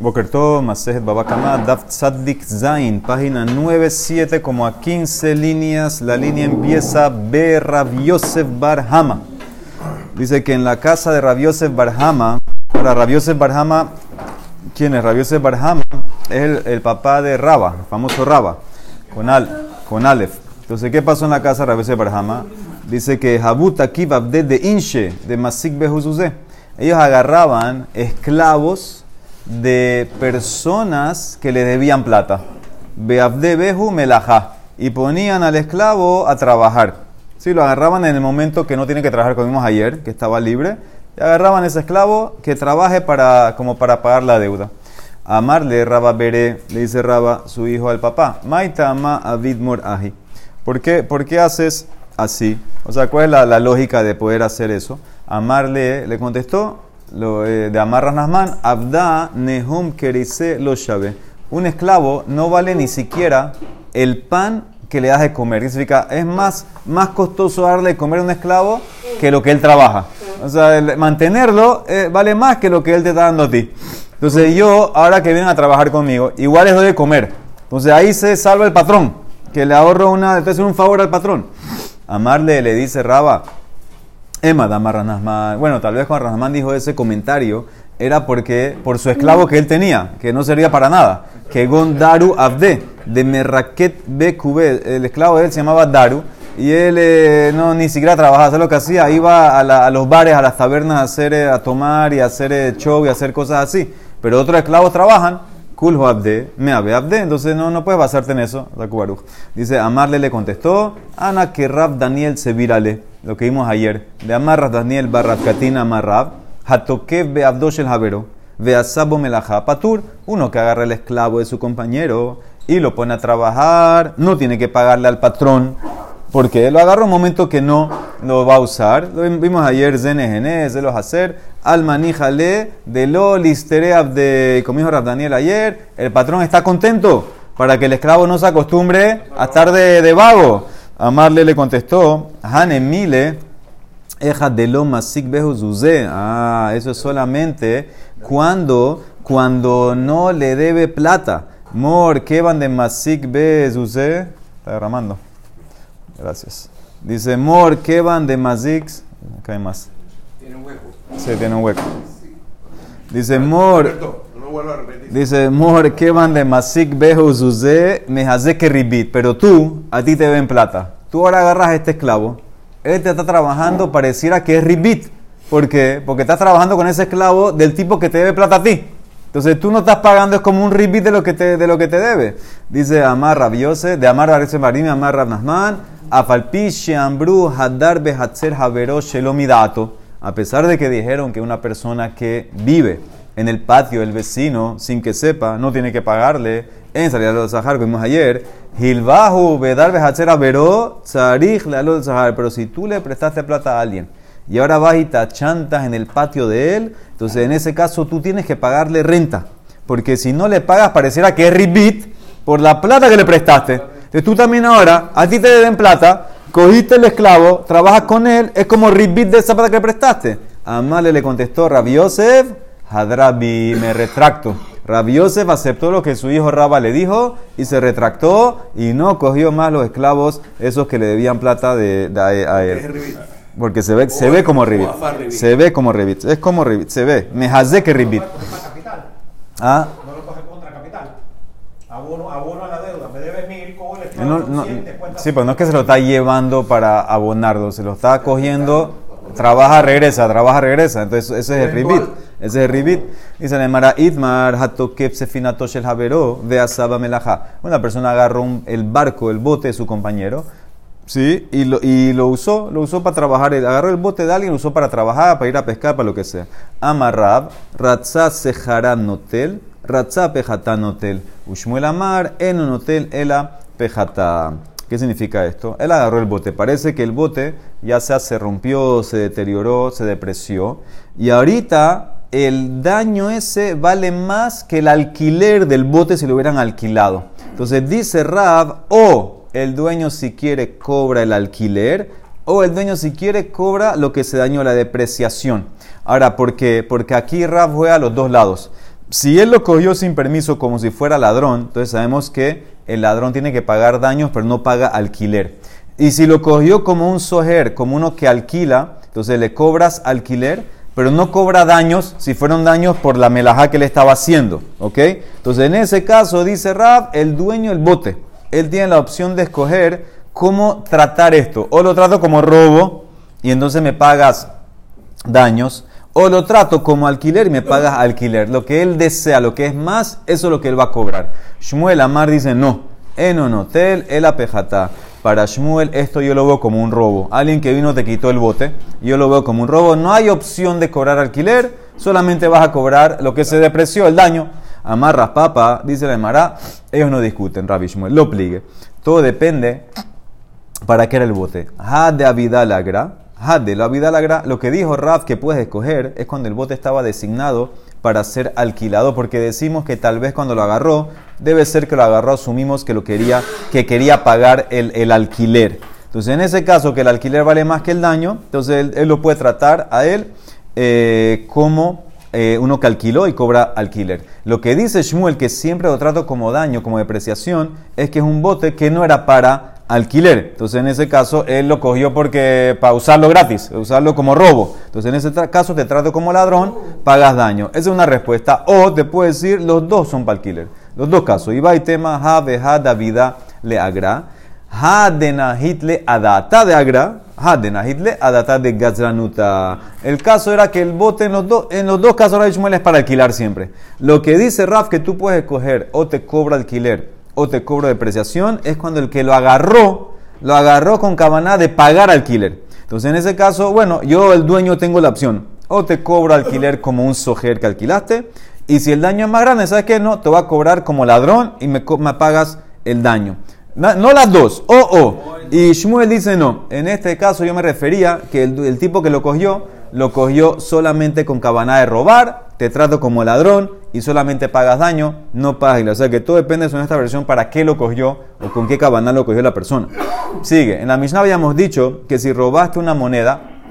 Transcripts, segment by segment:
Bokerto, Masejet Babakama, Daf Tzaddik Zain, página 9-7, como a 15 líneas. La línea empieza B. Rabiosef Barhama. Dice que en la casa de Rabiosef Barhama, para Rabiosef Barhama, ¿quién es Rabiosef Barhama? Es el, el, papá de Raba, el famoso Raba, con, al, con Aleph. Entonces, ¿qué pasó en la casa de Rabiosef Barhama? Dice que Habut Akib de Inche, de Masik Behuzuzé. Ellos agarraban esclavos de personas que le debían plata. Beabde behu melajá. Y ponían al esclavo a trabajar. Sí, lo agarraban en el momento que no tiene que trabajar, como vimos ayer, que estaba libre. Y agarraban a ese esclavo que trabaje para, como para pagar la deuda. Amarle, Raba Bere, le dice Raba, su hijo al papá. Maita ama avidmor aji. ¿Por qué, ¿Por qué haces así? O sea, ¿cuál es la, la lógica de poder hacer eso? Amarle le contestó, eh, de Amarras Nasman, Abda Nehum Kerise lo Shabe. Un esclavo no vale ni siquiera el pan que le das de comer. Significa, es más, más costoso darle de comer a un esclavo que lo que él trabaja. O sea, mantenerlo eh, vale más que lo que él te está dando a ti. Entonces yo, ahora que vienen a trabajar conmigo, igual les doy de comer. Entonces ahí se salva el patrón, que le ahorro una, entonces un favor al patrón. Amarle le dice Raba, Emma Dama Ranasman. Bueno, tal vez cuando Ranasman dijo ese comentario era porque por su esclavo que él tenía, que no servía para nada. Que Gondaru Abde, de Merraket Bekube, el esclavo de él se llamaba Daru, y él eh, no ni siquiera trabajaba, ¿sabes lo que hacía? Iba a, los bares, a las tabernas a, hacer, eh, a tomar y a hacer eh, show y a hacer cosas así. Pero otros esclavos trabajan, Kulho Abde, me Abde, entonces no, no puedes basarte en eso, Dice, Amarle le contestó, Ana que Rab Daniel se virale lo que vimos ayer, de Amarras Daniel Barrat Katina Amarrab, Hatokev Beabdosh el Javero, Beasabo Melaja Patur, uno que agarra el esclavo de su compañero y lo pone a trabajar, no tiene que pagarle al patrón, porque lo agarra un momento que no lo va a usar. Lo vimos ayer, Zenegene, de los hacer, al maníjale, de lo listereab de, como dijo Daniel ayer, el patrón está contento para que el esclavo no se acostumbre a estar de, de vago. Amarle le contestó, Hanemile, Eja de lo masik Ah, eso es solamente cuando, cuando no le debe plata. Mor, que van de masik behuze. Está derramando. Gracias. Dice, Mor, que van de masik. Acá hay más. Tiene un hueco. Sí, tiene un hueco. Dice, Mor. Dice, Mor, que van de Masik Bejo Zuze, que ribit. Pero tú, a ti te ven plata. Tú ahora agarras a este esclavo, él te está trabajando, pareciera que es ribit. ¿Por qué? Porque estás trabajando con ese esclavo del tipo que te debe plata a ti. Entonces tú no estás pagando, es como un ribit de lo que te, de lo que te debe. Dice Amar Rabiose, de Amar Rabese Marim, Amar Rabnasman, Afalpi Sheambru Hadar Behatzer Havero Shelomidato. A pesar de que dijeron que una persona que vive en el patio del vecino, sin que sepa, no tiene que pagarle. En salida de Sahar, que vimos ayer, Hilbahu, Bedar, Behacher, Veró, Tzarich, le Sahar. Pero si tú le prestaste plata a alguien y ahora vas y te achantas en el patio de él, entonces en ese caso tú tienes que pagarle renta. Porque si no le pagas, pareciera que es ribit por la plata que le prestaste. Entonces tú también ahora, a ti te deben plata, cogiste el esclavo, trabajas con él, es como ribit de esa plata que prestaste. Amale le contestó Rabiosef, Hadrabi, me retracto. Rabbi Yosef aceptó lo que su hijo Raba le dijo y se retractó y no cogió más los esclavos, esos que le debían plata de, de a, él. Porque se ve, se ve como ribit. Se ve como ribit. Es como ribit. Se ve. Me hace que ribit. ¿Ah? No lo coge contra capital. Abono, abono a la deuda. Me debes mil, cojo el esclavo. No, no, sí, pues no es que se lo está llevando para abonarlo, se lo está cogiendo. Trabaja, regresa, trabaja, regresa. Entonces, ese es el ribit. Ese es ribit. Dice la Emara Itmar, Hatokep Sefinatosh el Javero, Veasaba Melaja. Una persona agarró el barco, el bote de su compañero, ¿sí? Y lo, y lo usó, lo usó para trabajar. Agarró el bote de alguien, lo usó para trabajar, para ir a pescar, para lo que sea. Amarrab, Ratzah Seharan Notel, Ratzah Pejatan Notel. Ushmuel Amar, en un hotel, Ela Pejata. ¿Qué significa esto? Él agarró el bote. Parece que el bote ya sea, se rompió, se deterioró, se depreció. Y ahorita el daño ese vale más que el alquiler del bote si lo hubieran alquilado. Entonces dice Rab, o el dueño si quiere cobra el alquiler, o el dueño si quiere cobra lo que se dañó, la depreciación. Ahora, ¿por qué? Porque aquí Rab juega a los dos lados. Si él lo cogió sin permiso como si fuera ladrón, entonces sabemos que el ladrón tiene que pagar daños, pero no paga alquiler. Y si lo cogió como un sojer, como uno que alquila, entonces le cobras alquiler, pero no cobra daños si fueron daños por la melajá que le estaba haciendo. ¿Ok? Entonces en ese caso, dice Rab, el dueño del bote, él tiene la opción de escoger cómo tratar esto. O lo trato como robo y entonces me pagas daños o lo trato como alquiler y me pagas alquiler. Lo que él desea, lo que es más, eso es lo que él va a cobrar. Shmuel Amar dice, no, en un hotel, el apejata. Para Shmuel esto yo lo veo como un robo. Alguien que vino te quitó el bote, yo lo veo como un robo. No hay opción de cobrar alquiler, solamente vas a cobrar lo que se depreció, el daño. Amarras papa, dice la Emara, ellos no discuten, Rabbi Shmuel, lo pligue. Todo depende para qué era el bote. Ha de avidalagra, Hadde, la vida lagra, lo que dijo Raf que puedes escoger es cuando el bote estaba designado para ser alquilado, porque decimos que tal vez cuando lo agarró, debe ser que lo agarró, asumimos que lo quería, que quería pagar el, alquiler. Entonces, en ese caso, que el alquiler vale más que el daño, entonces él, lo puede tratar a él eh, como eh, uno que alquiló y cobra alquiler. Lo que dice Shmuel, que siempre lo trato como daño, como depreciación, es que es un bote que no era para alquiler. Entonces, en ese caso, él lo cogió porque para usarlo gratis, usarlo como robo. Entonces, en ese caso, te trato como ladrón, pagas daño. Esa es una respuesta. O te puedo decir, los dos son para alquiler. Los dos casos. Iba y tema, ha ha davida le agra. Ha de nahitle adata de agra. Ha de nahitle adata de gazranuta. El caso era que el bote en los, dos en los dos casos, Ishmael es para alquilar siempre. Lo que dice Raf que tú puedes coger o te cobra alquiler o te cobro depreciación es cuando el que lo agarró, lo agarró con cabana de pagar alquiler. Entonces, en ese caso, bueno, yo el dueño tengo la opción. O te cobro alquiler como un sojer que alquilaste. Y si el daño es más grande, ¿sabes qué? No, te va a cobrar como ladrón y me, me pagas el daño. No, las dos, o o. Y Shmuel dice no. En este caso yo me refería que el, el tipo que lo cogió, lo cogió solamente con cabana de robar, te trato como ladrón y solamente pagas daño, no pagas. O sea que todo depende de esta versión para qué lo cogió o con qué cabana lo cogió la persona. Sigue. En la Mishnah habíamos dicho que si robaste una moneda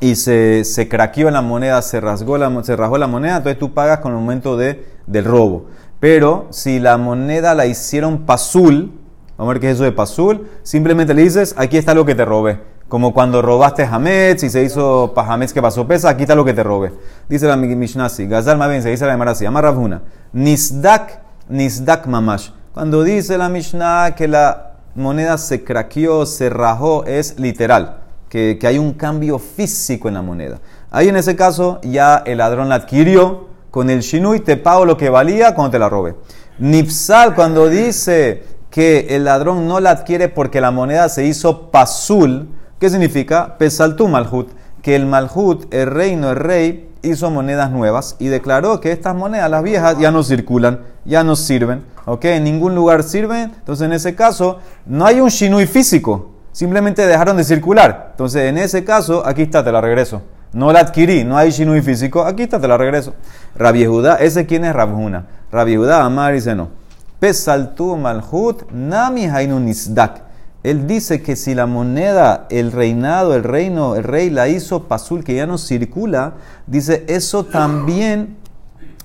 y se, se craqueó la moneda, se rasgó la, se rasgó la moneda, entonces tú pagas con el momento de, del robo. Pero si la moneda la hicieron pasul, vamos a ver qué es eso de pasul, simplemente le dices, aquí está lo que te robé. Como cuando robaste Hametz y se hizo para que pasó pesa, está lo que te robe. Dice la Mishnah Gazal más bien se dice la Gemara así, Ravuna. Nisdak, Nisdak Mamash. Cuando dice la Mishnah que la moneda se craqueó, se rajó, es literal. Que, que hay un cambio físico en la moneda. Ahí en ese caso ya el ladrón la adquirió con el shinui, te pago lo que valía cuando te la robé. Nipsal cuando dice que el ladrón no la adquiere porque la moneda se hizo pasul, ¿Qué significa? Pesaltu malhut, que el malhut, el reino, el rey, hizo monedas nuevas y declaró que estas monedas, las viejas, ya no circulan, ya no sirven, ¿ok? En ningún lugar sirven, entonces en ese caso no hay un shinui físico, simplemente dejaron de circular. Entonces en ese caso, aquí está, te la regreso. No la adquirí, no hay shinui físico, aquí está, te la regreso. Rabbi Judá, ese quién es Rabjuna. Rabbi Judá, Amar dice no. Pesaltu malhut, nami hainu nisdak. Él dice que si la moneda, el reinado, el reino, el rey la hizo pasul, que ya no circula, dice eso también,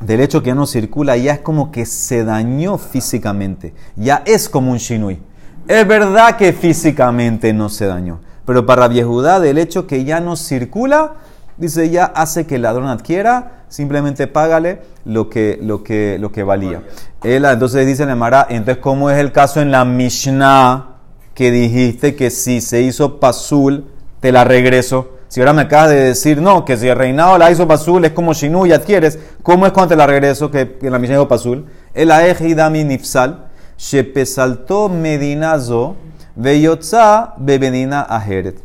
del hecho que ya no circula, ya es como que se dañó físicamente. Ya es como un shinui. Es verdad que físicamente no se dañó, pero para Viejudá, del hecho que ya no circula, dice ya hace que el ladrón adquiera, simplemente págale lo que, lo que, lo que valía. Él, entonces dice el Mara, entonces, ¿cómo es el caso en la Mishnah? Que dijiste que si se hizo pasul, te la regreso. Si ahora me acabas de decir, no, que si el reinado la hizo pasul es como Shinu y adquieres, ¿cómo es cuando te la regreso que en la misión dijo pasul? El aejidami nifsal, shepesalto medinazo, veyotza bebedina ajeret.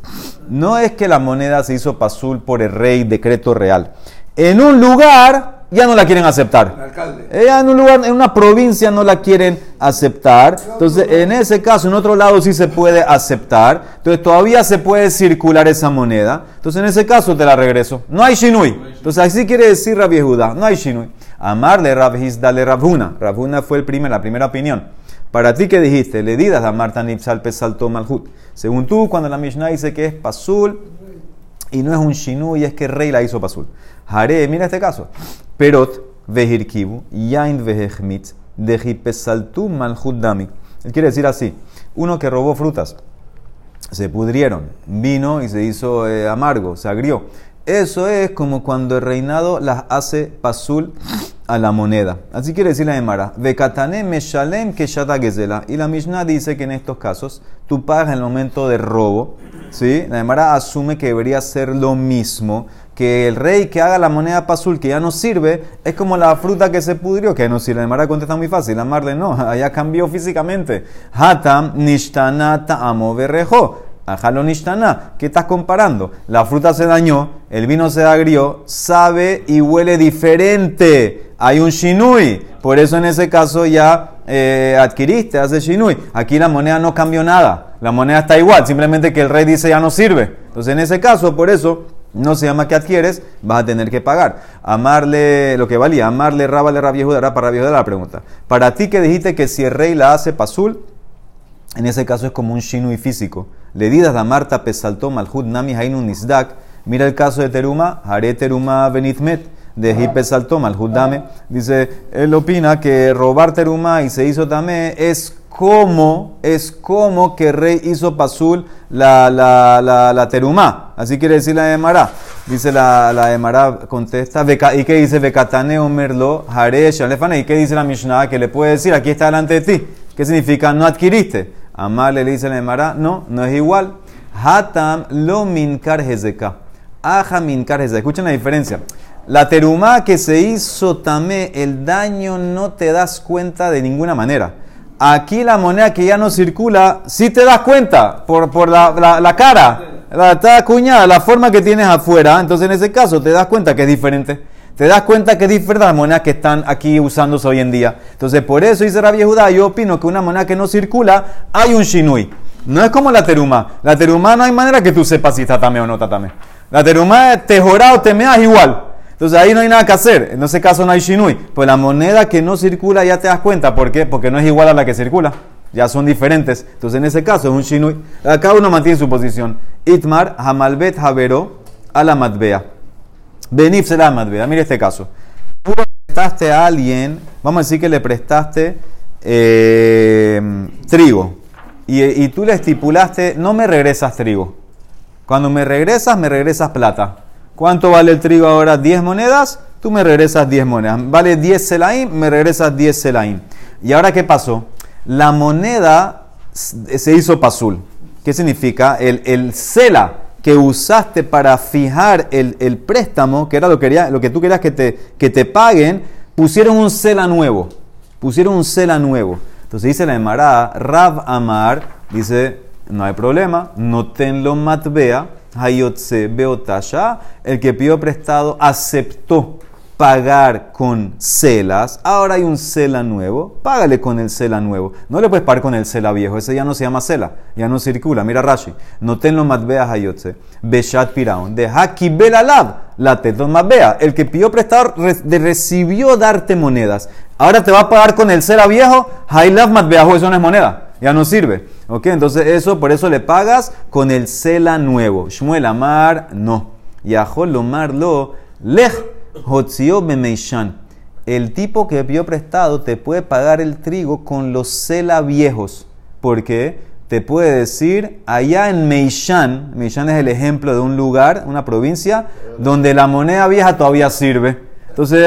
No es que la moneda se hizo pasul por el rey, decreto real. En un lugar ya no la quieren aceptar. Ella en un lugar, en una provincia no la quieren aceptar. Entonces, en ese caso, en otro lado sí se puede aceptar. Entonces, todavía se puede circular esa moneda. Entonces, en ese caso te la regreso. No hay shinui. Entonces, así quiere decir Rabbi Judá. No hay shinui. Amarle Rabhis, dale Rabhuna. Rabhuna fue el primer, la primera opinión. Para ti, ¿qué dijiste? Le didas a Marta Nipsal Pesalto Malhut. Según tú, cuando la Mishnah dice que es Pasul y no es un Shinui, es que el rey la hizo Pasul. Haré, mira este caso. Perot, vehirkibu, yain vehechmit, dejipesaltu malhut dami. Él quiere decir así, uno que robó frutas, se pudrieron, vino y se hizo eh, amargo, se agrió. Eso es como cuando el reinado las hace pasul a la moneda. Así quiere decir la Emara. Meshalem que Y la Mishnah dice que en estos casos tú pagas en el momento de robo. ¿sí? La Emara asume que debería ser lo mismo. Que el rey que haga la moneda pasul que ya no sirve es como la fruta que se pudrió, que no sirve. La Emara contesta muy fácil. Amarle no, allá cambió físicamente. Hatam nishtanata amo berrejo. Ajalonishtaná, ¿qué estás comparando? La fruta se dañó, el vino se agrió, sabe y huele diferente. Hay un shinui. Por eso en ese caso ya eh, adquiriste, hace shinui. Aquí la moneda no cambió nada. La moneda está igual, simplemente que el rey dice ya no sirve. Entonces en ese caso, por eso no se llama que adquieres, vas a tener que pagar. Amarle, lo que valía, amarle, rábale, rabiejuda, para rabiejuda la pregunta. Para ti que dijiste que si el rey la hace pasul, en ese caso es como un shinui físico. Le didas la Marta pesaltó malhud nami hainun nisdak. Mira el caso de Teruma, Hare Teruma benitmet, de Hipe saltó malhud dame. Dice, él opina que robar Teruma y se hizo tamé es como, es como que rey hizo pasul la, la, la, la terumá. Así quiere decir la Emara. Dice la, la Emara, contesta, ¿y qué dice? Bekatane omerlo, hare ¿Y qué dice la Mishnah? Que le puede decir, aquí está delante de ti. ¿Qué significa? No adquiriste. Amarle le dice la Emara, no, no es igual. Hatam lo minkar hezeka. Aja minkar hezeka. Escuchen la diferencia. La terumá que se hizo tamé, el daño no te das cuenta de ninguna manera. Aquí la moneda que ya no circula, sí te das cuenta por, por la, la, cara, está acuñada, la forma que tienes afuera. Entonces en ese caso te das cuenta que es diferente te das cuenta que es diferente a las monedas que están aquí usándose hoy en día. Entonces, por eso dice Rabbi Judá, yo opino que una moneda que no circula, hay un shinui. No es como la teruma. La teruma no hay manera que tú sepas si está también o no está también. La teruma te jora o te meas igual. Entonces ahí no hay nada que hacer. En ese caso no hay shinui. Pues la moneda que no circula ya te das cuenta. ¿Por qué? Porque no es igual a la que circula. Ya son diferentes. Entonces en ese caso es un shinui. Cada uno mantiene su posición. Itmar, Hamalbet, Havero, a la Matbea. Benif será Madveda. Mira este caso. Tú prestaste a alguien, vamos a decir que le prestaste eh, trigo. Y, tú le estipulaste, no me regresas trigo. Cuando me regresas, me regresas plata. ¿Cuánto vale el trigo ahora? 10 monedas, tú me regresas 10 monedas. Vale 10 selaim, me regresas 10 selaim. ¿Y ahora qué pasó? La moneda se hizo pasul. ¿Qué significa? El, el sela que usaste para fijar el, préstamo, que era lo que, lo que tú querías que te, que te paguen, pusieron un cela nuevo. Pusieron un cela nuevo. Entonces dice la Emara, Rav Amar, dice, no hay problema, no tenlo matvea, hayotse beotasha, el que pidió prestado aceptó pagar con celas, ahora hay un cela nuevo, págale con el cela nuevo. No le puedes pagar con el cela viejo, ese ya no se llama cela, ya no circula. Mira Rashi, no ten lo matbea hayotse, beshat piraun, de haki belalab, la teton matbea. El que pidió prestar recibió darte monedas. Ahora te va a pagar con el cela viejo, haylav matbea, eso no es moneda, ya no sirve. Ok, entonces eso, por eso le pagas con el cela nuevo. Shmuel Amar, no. Yahol Lomar lo, lej el tipo que pidió prestado te puede pagar el trigo con los cela viejos. porque Te puede decir, allá en Meishan, Meishan es el ejemplo de un lugar, una provincia, donde la moneda vieja todavía sirve. Entonces,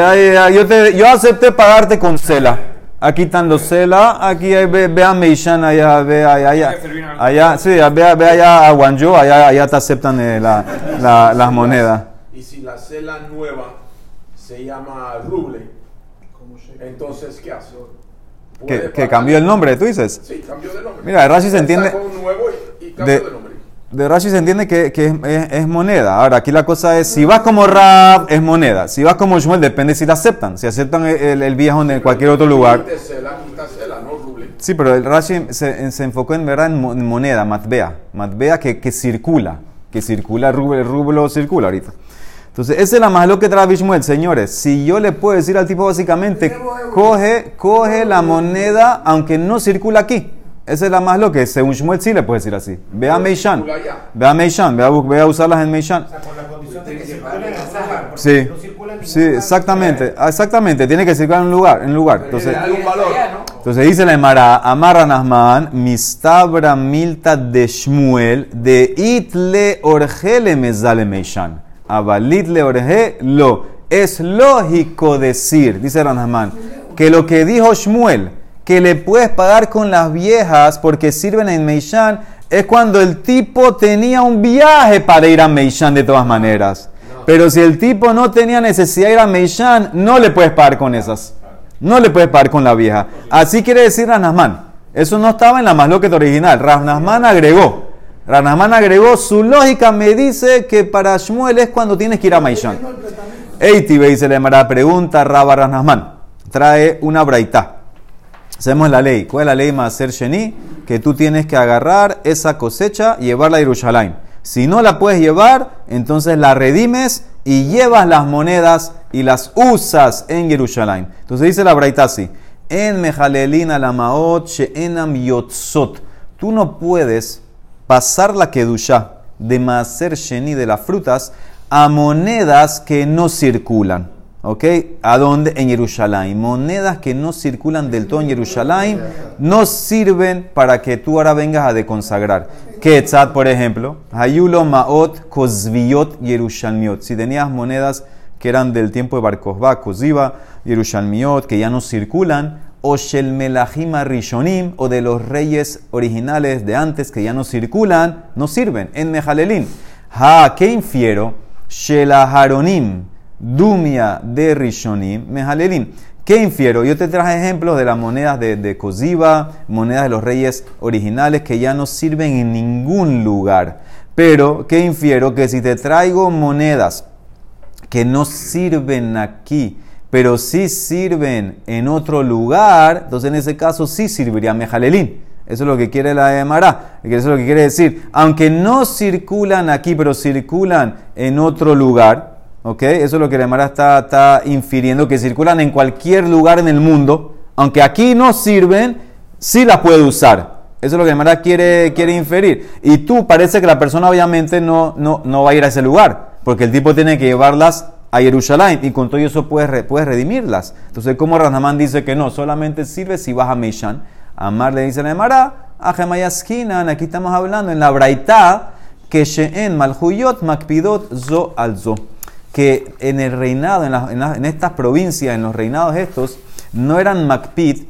yo, te, yo acepté pagarte con cela. Aquí están los cela, aquí ve, a Meishan, allá, ve allá, allá, sí, ve, allá a Guangzhou, allá, allá te aceptan eh, la, las monedas. Y si la cela nueva se llama Ruble. Entonces, ¿qué hace? Que, cambió el nombre, tú dices. Sí, cambió de nombre. Mira, de Rashi se entiende. de, de Rashi se entiende que, es, moneda. Ahora, aquí la cosa es: si vas como Rab, es moneda. Si vas como Shmuel, depende si la aceptan. Si aceptan el, viejo en cualquier otro lugar. Sí, pero el Rashi se, se, enfocó en verdad en moneda, matbea. Matbea que, que circula. Que circula, el rublo circula ahorita. Entonces, esa es la más lo que trae Bishmuel, señores. Si yo le puedo decir al tipo básicamente, coge, coge la moneda aunque no circula aquí. Esa es la más lo que según Shmuel sí le puede decir así. Ve a Meishan. Ve a Meishan. Ve a, ve a usarlas en Meishan. O sea, con la condición de que circule en Sí. circula en ningún Sí, lugar. exactamente, exactamente, tiene que circular en un lugar, en un lugar. Entonces, Tiene algún valor. entonces dice la Emara, Amarra Nahman, Mistabra Milta de Shmuel, de Itle Orgele Mezale Meishan. Abalitle Orge lo. Es lógico decir, dice Ranahman, que lo que dijo Shmuel, que le puedes pagar con las viejas porque sirven en Meishan, es cuando el tipo tenía un viaje para ir a Meishan de todas maneras. Pero si el tipo no tenía necesidad de ir a Meishan, no le puedes pagar con esas. No le puedes pagar con la vieja. Así quiere decir Ranasman. Eso no estaba en la masloquet original. Ranasman agregó. Ranasman agregó. Su lógica me dice que para Shmuel es cuando tienes que ir a Meishan. Eitibe dice la pregunta Rabba Ranasman. Trae una braita. Hacemos la ley. ¿Cuál es la ley Maser Sheni? Que tú tienes que agarrar esa cosecha y llevarla a Jerusalén. Si no la puedes llevar, entonces la redimes y llevas las monedas y las usas en Jerusalén. Entonces dice la braita así. En Mejalelin alamaot she'enam yotzot. Tú no puedes pasar la kedusha de Maser Sheni de las frutas a monedas que no circulan. ¿Ok? ¿A dónde? En Jerusalén. Monedas que no circulan del todo en Jerusalén no sirven para que tú ahora vengas a deconsagrar. Quetzat, por ejemplo. Hayulo Maot Kozviot Yerushalmiot. Si tenías monedas que eran del tiempo de Bar Kokhba, Koziva, Yerushalmiot, que ya no circulan. O Shel Melachim Rishonim, o de los reyes originales de antes que ya no circulan, no sirven. En Mejalelin. Ha, ¿qué infiero? Shelaharonim. Dumia de Rishonim, Mehalelim. ¿Qué infiero? Yo te traje ejemplos de las monedas de, de Koziva, monedas de los reyes originales que ya no sirven en ningún lugar. Pero, ¿qué infiero? Que si te traigo monedas que no sirven aquí, pero sí sirven en otro lugar, entonces en ese caso sí serviría Mejalelín. Eso es lo que quiere la Emara. Eso es lo que quiere decir. Aunque no circulan aquí, pero circulan en otro lugar, ¿Ok? Eso es lo que la Emara está, está infiriendo, que circulan en cualquier lugar en el mundo, aunque aquí no sirven, sí las puede usar. Eso es lo que la Emara quiere, quiere inferir. Y tú parece que la persona obviamente no, no, no va a ir a ese lugar, porque el tipo tiene que llevarlas a Jerusalén y con todo eso puedes, puedes redimirlas. Entonces, como Ranamán dice que no, solamente sirve si vas a Meishan. Amar le dice la Emara, a Gemayaskinan, aquí estamos hablando en la Braitá, que She'en Malhuyot Makpidot Zo al que en el reinado, en, la- en en estas provincias, en los reinados estos, no eran Macpid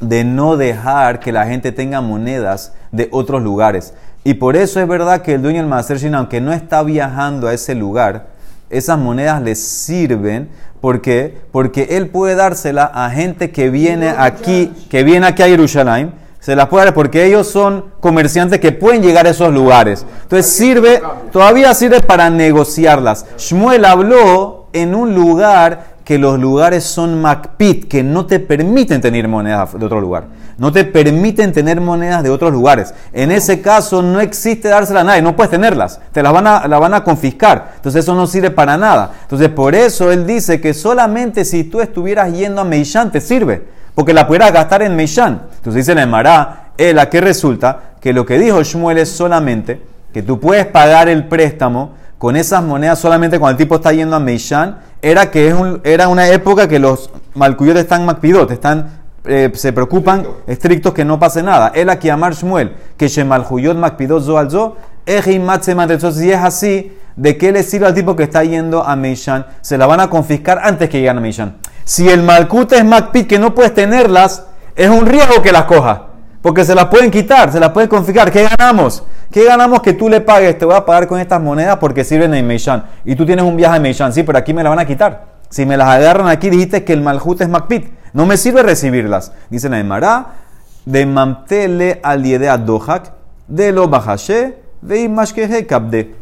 de no dejar que la gente tenga monedas de otros lugares. Y por eso es verdad que el dueño del Maser aunque no está viajando a ese lugar, esas monedas le sirven porque, porque él puede dársela a gente que viene aquí, que viene aquí a Jerusalén, se las puede dar porque ellos son comerciantes que pueden llegar a esos lugares. Entonces sirve, todavía sirve para negociarlas. Shmuel habló en un lugar que los lugares son Macpit, que no te permiten tener monedas de otro lugar. No te permiten tener monedas de otros lugares. En ese caso no existe dársela a nadie, no puedes tenerlas. Te las van a, la van a confiscar. Entonces eso no sirve para nada. Entonces por eso él dice que solamente si tú estuvieras yendo a Meishan te sirve. Porque la pudieras gastar en Meishan. Entonces dice la Emara, él a qué resulta que lo que dijo Shmuel es solamente que tú puedes pagar el préstamo con esas monedas solamente cuando el tipo está yendo a Meishan, era que es un- era una época que los malcuyot están macpidot, están, eh, se preocupan estrictos que no pase nada. Él aquí amar Shmuel, que shemalhuyot macpidot zo al zo, entonces si es así, ¿de qué le sirve al tipo que está yendo a Meishan? Se la van a confiscar antes que lleguen a Meishan. Si el malcute es macpid que no puedes tenerlas, es un riesgo que las coja. Porque se las pueden quitar, se las pueden confiscar. ¿Qué ganamos? ¿Qué ganamos que tú le pagues? Te voy a pagar con estas monedas porque sirven en Meishan. Y tú tienes un viaje a Meishan. Sí, pero aquí me las van a quitar. Si me las agarran aquí, dijiste que el malhut es Macpit. No me sirve recibirlas. Dice la Emara, de mamtele al yedea dohak, de lo bajashe, de imashkehe kabde.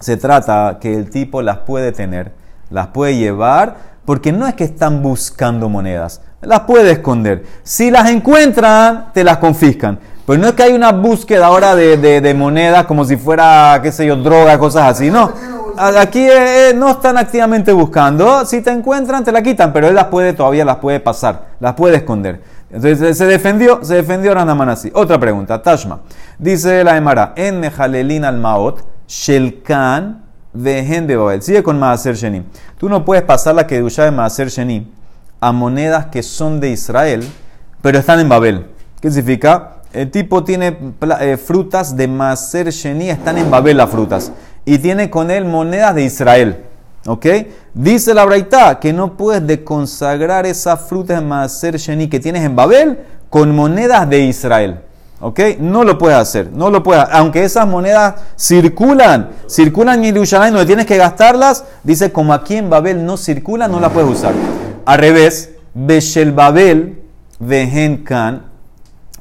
Se trata que el tipo las puede tener, las puede llevar, porque no es que están buscando monedas, las puede esconder. Si las encuentran, te las confiscan. Pero no es que hay una búsqueda ahora de, de, de monedas como si fuera, qué sé yo, droga, cosas así. No, aquí eh, no están activamente buscando. Si te encuentran, te la quitan, pero él las puede, todavía las puede pasar, las puede esconder. Entonces se defendió, se defendió Ranaman así. Otra pregunta, Tashma. Dice la Emara, en Mejalelin al Maot, Shelkan Vehen de Babel. Sigue con Maaser Sheni. Tú no puedes pasar la Kedusha de Maaser Sheni a monedas que son de Israel, pero están en Babel. ¿Qué significa? El tipo tiene eh, frutas de Maaser Sheni, están en Babel las frutas. Y tiene con él monedas de Israel. ¿Ok? Dice la Braita que no puedes deconsagrar esas frutas de Maaser Sheni que tienes en Babel con monedas de Israel. ¿Ok? No lo puedes hacer, no lo puedes. Aunque esas monedas circulan, circulan en Jerusalén, donde tienes que gastarlas, dice como aquí en Babel no circulan, no las puedes usar. Al revés, Beshel Babel, Vehen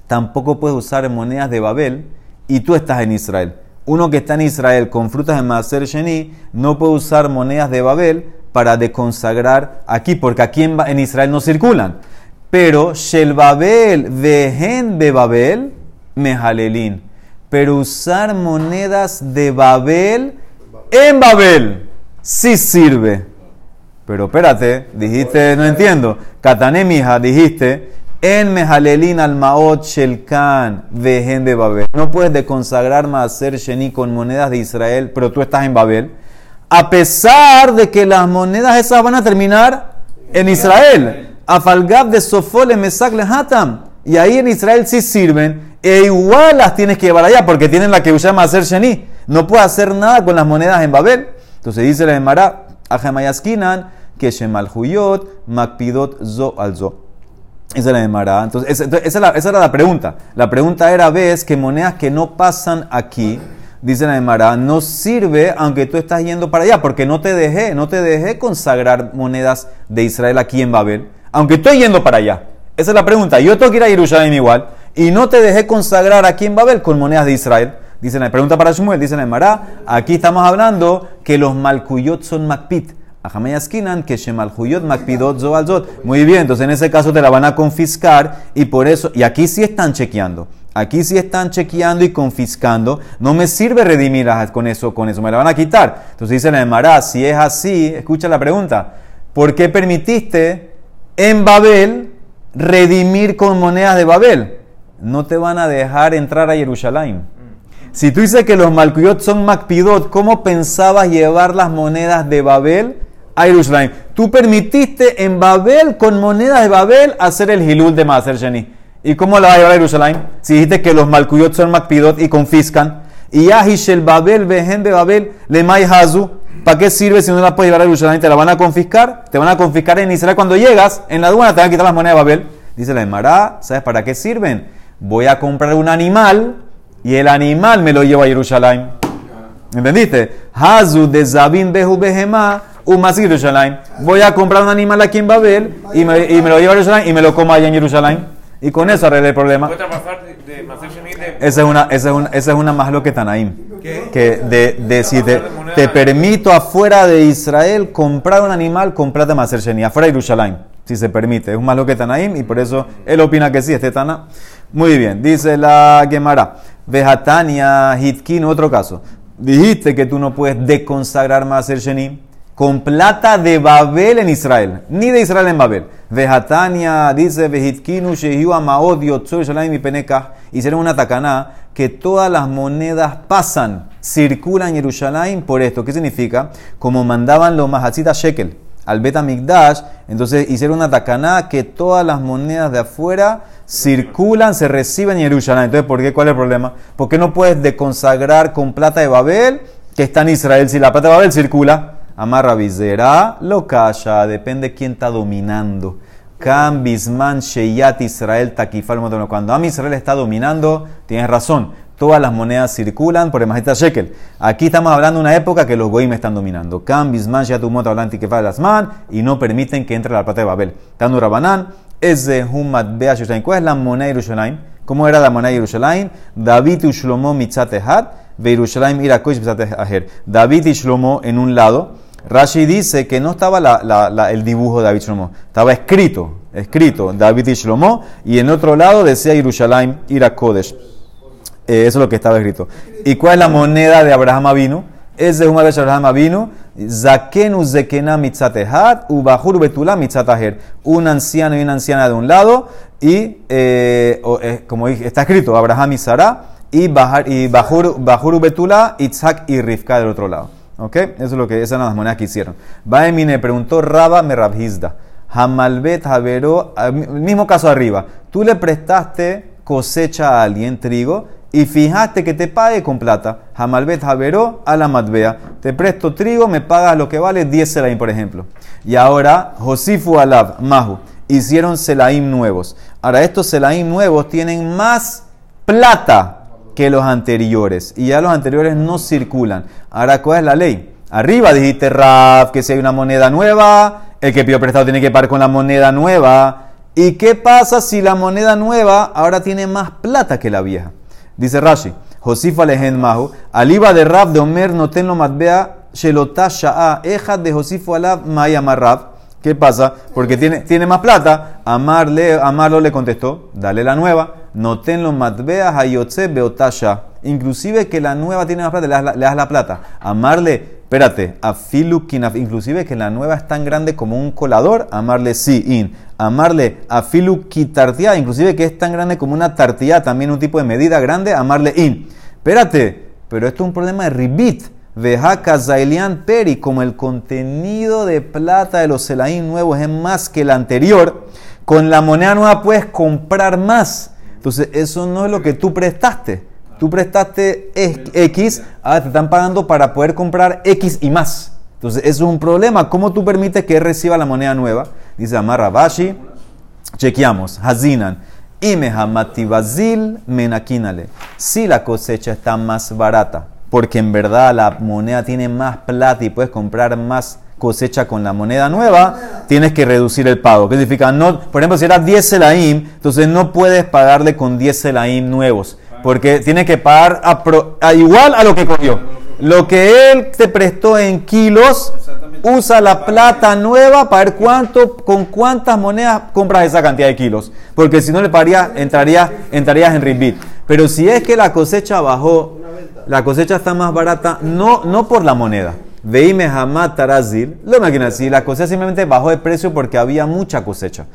tampoco puedes usar monedas de Babel y tú estás en Israel. Uno que está en Israel con frutas de Maser Sheni no puede usar monedas de Babel para deconsagrar aquí, porque aquí en, Israel no circulan. Pero Shel Babel, Vehen de Babel, Mehalelin. Pero usar monedas de Babel en Babel sí sirve. Pero espérate, dijiste, no entiendo. Katanemija, dijiste, en Mehalelin al Maot Shelkan Vejen de Babel. No puedes deconsagrar Maaser Sheni con monedas de Israel, pero tú estás en Babel. A pesar de que las monedas esas van a terminar en Israel. Afalgab de Sofole Mesak Hatam. Y ahí en Israel sí sirven e igual las tienes que llevar allá porque tienen la que llama hacer sheni. No puede hacer nada con las monedas en Babel. Entonces dice la Emara, Ajamayaskinan, que Huyot, Makpidot Zo al Zo. Esa es la Emara. Entonces, esa, esa, era la pregunta. La pregunta era, ves que monedas que no pasan aquí, dice la Emara, no sirve aunque tú estás yendo para allá, porque no te dejé, no te dejé consagrar monedas de Israel aquí en Babel, aunque estoy yendo para allá. Esa es la pregunta. Yo tengo que ir a Jerusalén igual y no te dejé consagrar aquí en Babel con monedas de Israel. Dice la pregunta para Shmuel, dice la Mará, aquí estamos hablando que los malcuyot son makpit. Muy bien, entonces en ese caso te la van a confiscar y por eso, y aquí sí están chequeando. Aquí sí están chequeando y confiscando. No me sirve redimir con eso, con eso. Me la van a quitar. Entonces dice la Mará, si es así, escucha la pregunta. ¿Por qué permitiste en Babel redimir con monedas de Babel? no te van a dejar entrar a Jerusalén. Si tú dices que los Malkuyot son Macpidot, ¿cómo pensabas llevar las monedas de Babel a Jerusalén? Tú permitiste en Babel, con monedas de Babel, hacer el Hilul de Maser Sheni. ¿Y cómo la vas a llevar a Jerusalén? Si dijiste que los Malkuyot son Macpidot y confiscan. Y Ahishel Babel, Behen de Babel, Lemay Hazu. ¿Para qué sirve si no la puedes llevar a Jerusalén? ¿Te la van a confiscar? Te van a confiscar en Israel cuando llegas. En la aduana te van a quitar las monedas de Babel. Dice la Emara, ¿sabes para qué sirven? voy a comprar un animal y el animal me lo llevo a Jerusalén. ¿Entendiste? Hazu de Zabin Behu Behema Umas Jerusalén. Voy a comprar un animal aquí en Babel y me, y me lo llevo a Jerusalén y me lo como allá en Jerusalén. Y con eso arreglé el problema. Esa es una, esa es una, esa es una más lo que Tanaim. Que de, de si te, te, permito afuera de Israel comprar un animal, comprate Maser Sheni, afuera de si se permite. Es un más lo que Tanaim y por eso él opina que sí, este Tana. Muy bien, dice la Gemara. Vejatania, Hitkin, otro caso. Dijiste que tú no puedes deconsagrar más el Sheni con plata de Babel en Israel, ni de Israel en Babel. Vejatania dice Vejitkinu Shehiu Amaod y Penekah. Hicieron una tacaná que todas las monedas pasan, circulan en Jerusalén por esto. ¿Qué significa? Como mandaban los Mahatzita Shekel al Betamigdash, entonces hicieron una tacaná que todas las monedas de afuera circulan, se reciben en Jerusalén. Entonces, ¿por qué? ¿Cuál es el problema? ¿Por qué no puedes deconsagrar con plata de Babel que está en Israel si la plata de Babel circula? Amarra visera, lo calla, depende quién está dominando. Cambisman Sheyat Israel Takifal Cuando Am Israel está dominando, tienes razón. Todas las monedas circulan por el Majita Shekel. Aquí estamos hablando de una época que los goyim están dominando. Cambisman Sheyat Umot las man y no permiten que entre la plata de Babel. Tanu Rabanán, es de Humat Bea ¿Cuál es la moneda de Yerushalayim? ¿Cómo era la moneda de Yerushalayim? David y Shlomo mitzatehat, Yerushalayim irakosh aher. David y Shlomo en un lado. Rashi dice que no estaba el dibujo de David Shlomo, estaba escrito, escrito David y Shlomo, y en otro lado decía Yerushalayim irakodesh. Eh, eso es lo que estaba escrito. ¿Y cuál es la moneda de Abraham Avinu? Es de Humar Abraham Avinu Zakenu zekena mitzatehat, ubahur betula mitzataher. Un anciano y una anciana de un lado, y eh, eh, como está escrito, Abraham y Sara, y, Bahur, Betula, Itzhak y Rivka del otro lado. ¿Ok? Eso es lo que esas son las monedas que hicieron. Baemine preguntó Raba Merabhizda. Hamalbet Javero, mismo caso arriba. Tú le prestaste cosecha a alguien, trigo, y fijaste que te pague con plata. Hamalbet Javero a la Madbea. Te presto trigo, me pagas lo que vale 10 selaim, por ejemplo. Y ahora, Josifu Alab, Mahu, hicieron selaim nuevos. Ahora, estos selaim nuevos tienen más plata que los anteriores. Y ya los anteriores no circulan. Ahora, ¿cuál es la ley? Arriba dijiste, Raf, que si hay una moneda nueva, el que pidió prestado tiene que pagar con la moneda nueva. ¿Y qué pasa si la moneda nueva ahora tiene más plata que la vieja? Dice Rashi, Josifa lehen mahu, aliba de Rab de Omer no tenlo matbea, shelotá sha'a, eja de Josifu alab maya Rab. ¿Qué pasa? Porque tiene, tiene más plata. Amarle, Amarlo le contestó, dale la nueva. No tenlo matbea hayotze beotasha. Inclusive que la nueva tiene más plata, le das la, plata. Amarle, espérate, afilu kinaf, inclusive que la nueva es tan grande como un colador, amarle sí, in. Amarle afilu kitartia, inclusive que es tan grande como una tartilla, también un tipo de medida grande, amarle in. Espérate, pero esto es un problema de ribit. Veja Zailian Peri, como el contenido de plata de los Selaim nuevos es más que el anterior, con la moneda nueva puedes comprar más. Entonces, eso no es lo que tú prestaste. Tú prestaste X, ahora te están pagando para poder comprar X y más. Entonces, eso es un problema. ¿Cómo tú permites que reciba la moneda nueva? Dice Amar Rabashi. Chequeamos. Hazinan. Imehamatibazil menakinale. Si la cosecha está más barata, porque en verdad la moneda tiene más plata y puedes comprar más cosecha con la moneda nueva, tienes que reducir el pago. ¿Qué significa? No, por ejemplo, si era 10 selaim, entonces no puedes pagarle con 10 selaim nuevos porque tiene que pagar a, igual a lo que cogió. Lo que él te prestó en kilos, usa la plata nueva para ver cuánto, con cuántas monedas compras esa cantidad de kilos. Porque si no le pagaría, entraría, entrarías en ribbit. Pero si es que la cosecha bajó, la cosecha está más barata, no, no por la moneda. Veime jamás tarazil. Lo imaginas, si la cosecha simplemente bajó de precio porque había mucha cosecha.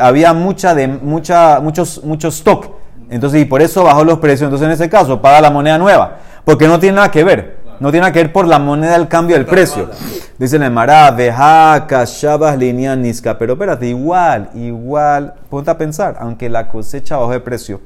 había mucha de, mucha, muchos, mucho stock entonces, y por eso bajó los precios. Entonces, en ese caso, paga la moneda nueva. Porque no tiene nada que ver. No tiene nada que ver por la moneda del cambio del precio. Dice Vejaca, Shabas, Línea, Niska. Pero espérate, igual, igual, ponte a pensar, aunque la cosecha bajó de precio,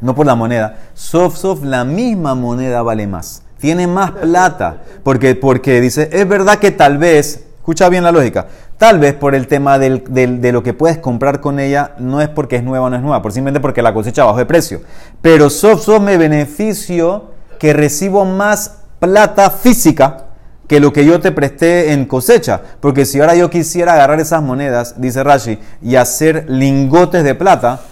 no por la moneda, soft, soft, la misma moneda vale más. Tiene más plata. Porque, porque dice, es verdad que tal vez, escucha bien la lógica, Tal vez por el tema de lo que puedes comprar con ella, no es porque es nueva o no es nueva, por simplemente porque la cosecha bajó de precio. Pero soft me beneficio que recibo más plata física que lo que yo te presté en cosecha. Porque si ahora yo quisiera agarrar esas monedas, dice Rashi, y hacer lingotes de plata,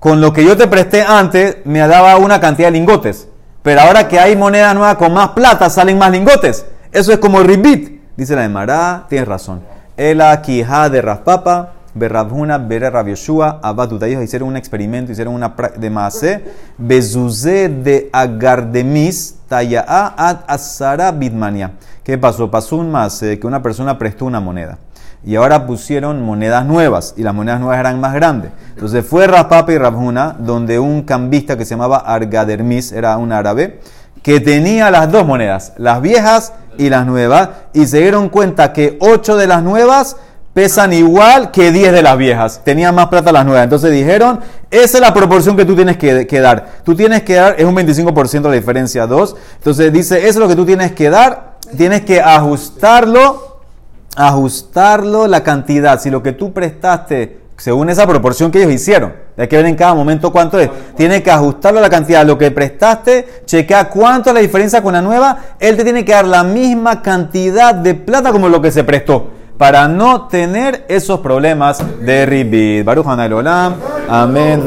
con lo que yo te presté antes me daba una cantidad de lingotes. Pero ahora que hay moneda nueva con más plata, salen más lingotes. Eso es como el ribit. Dice la de Mará, tienes razón. Ela Kija de Raspapa, Berrabhuna, Bere Rabioshua, Ellos hicieron un experimento, hicieron una de Maase, Bezuze de Agardemis, Taya'a ad Asara Bidmania. ¿Qué pasó? Pasó un Maase que una persona prestó una moneda. Y ahora pusieron monedas nuevas, y las monedas nuevas eran más grandes. Entonces fue Raspapa y Rabhuna, donde un cambista que se llamaba Argadermis, era un árabe, que tenía las dos monedas, las viejas y las nuevas, y se dieron cuenta que 8 de las nuevas pesan igual que 10 de las viejas. Tenían más plata las nuevas. Entonces dijeron, esa es la proporción que tú tienes que, dar. Tú tienes que dar, es un 25% la diferencia, 2. Entonces dice, eso es lo que tú tienes que dar. Tienes que ajustarlo, ajustarlo la cantidad. Si lo que tú prestaste según esa proporción que ellos hicieron. Hay que ver en cada momento cuánto es. Tiene que ajustarlo la cantidad. Lo que prestaste, chequea cuánto es la diferencia con la nueva. Él te tiene que dar la misma cantidad de plata como lo que se prestó. Para no tener esos problemas de ribit. Baruch Olam. Amén.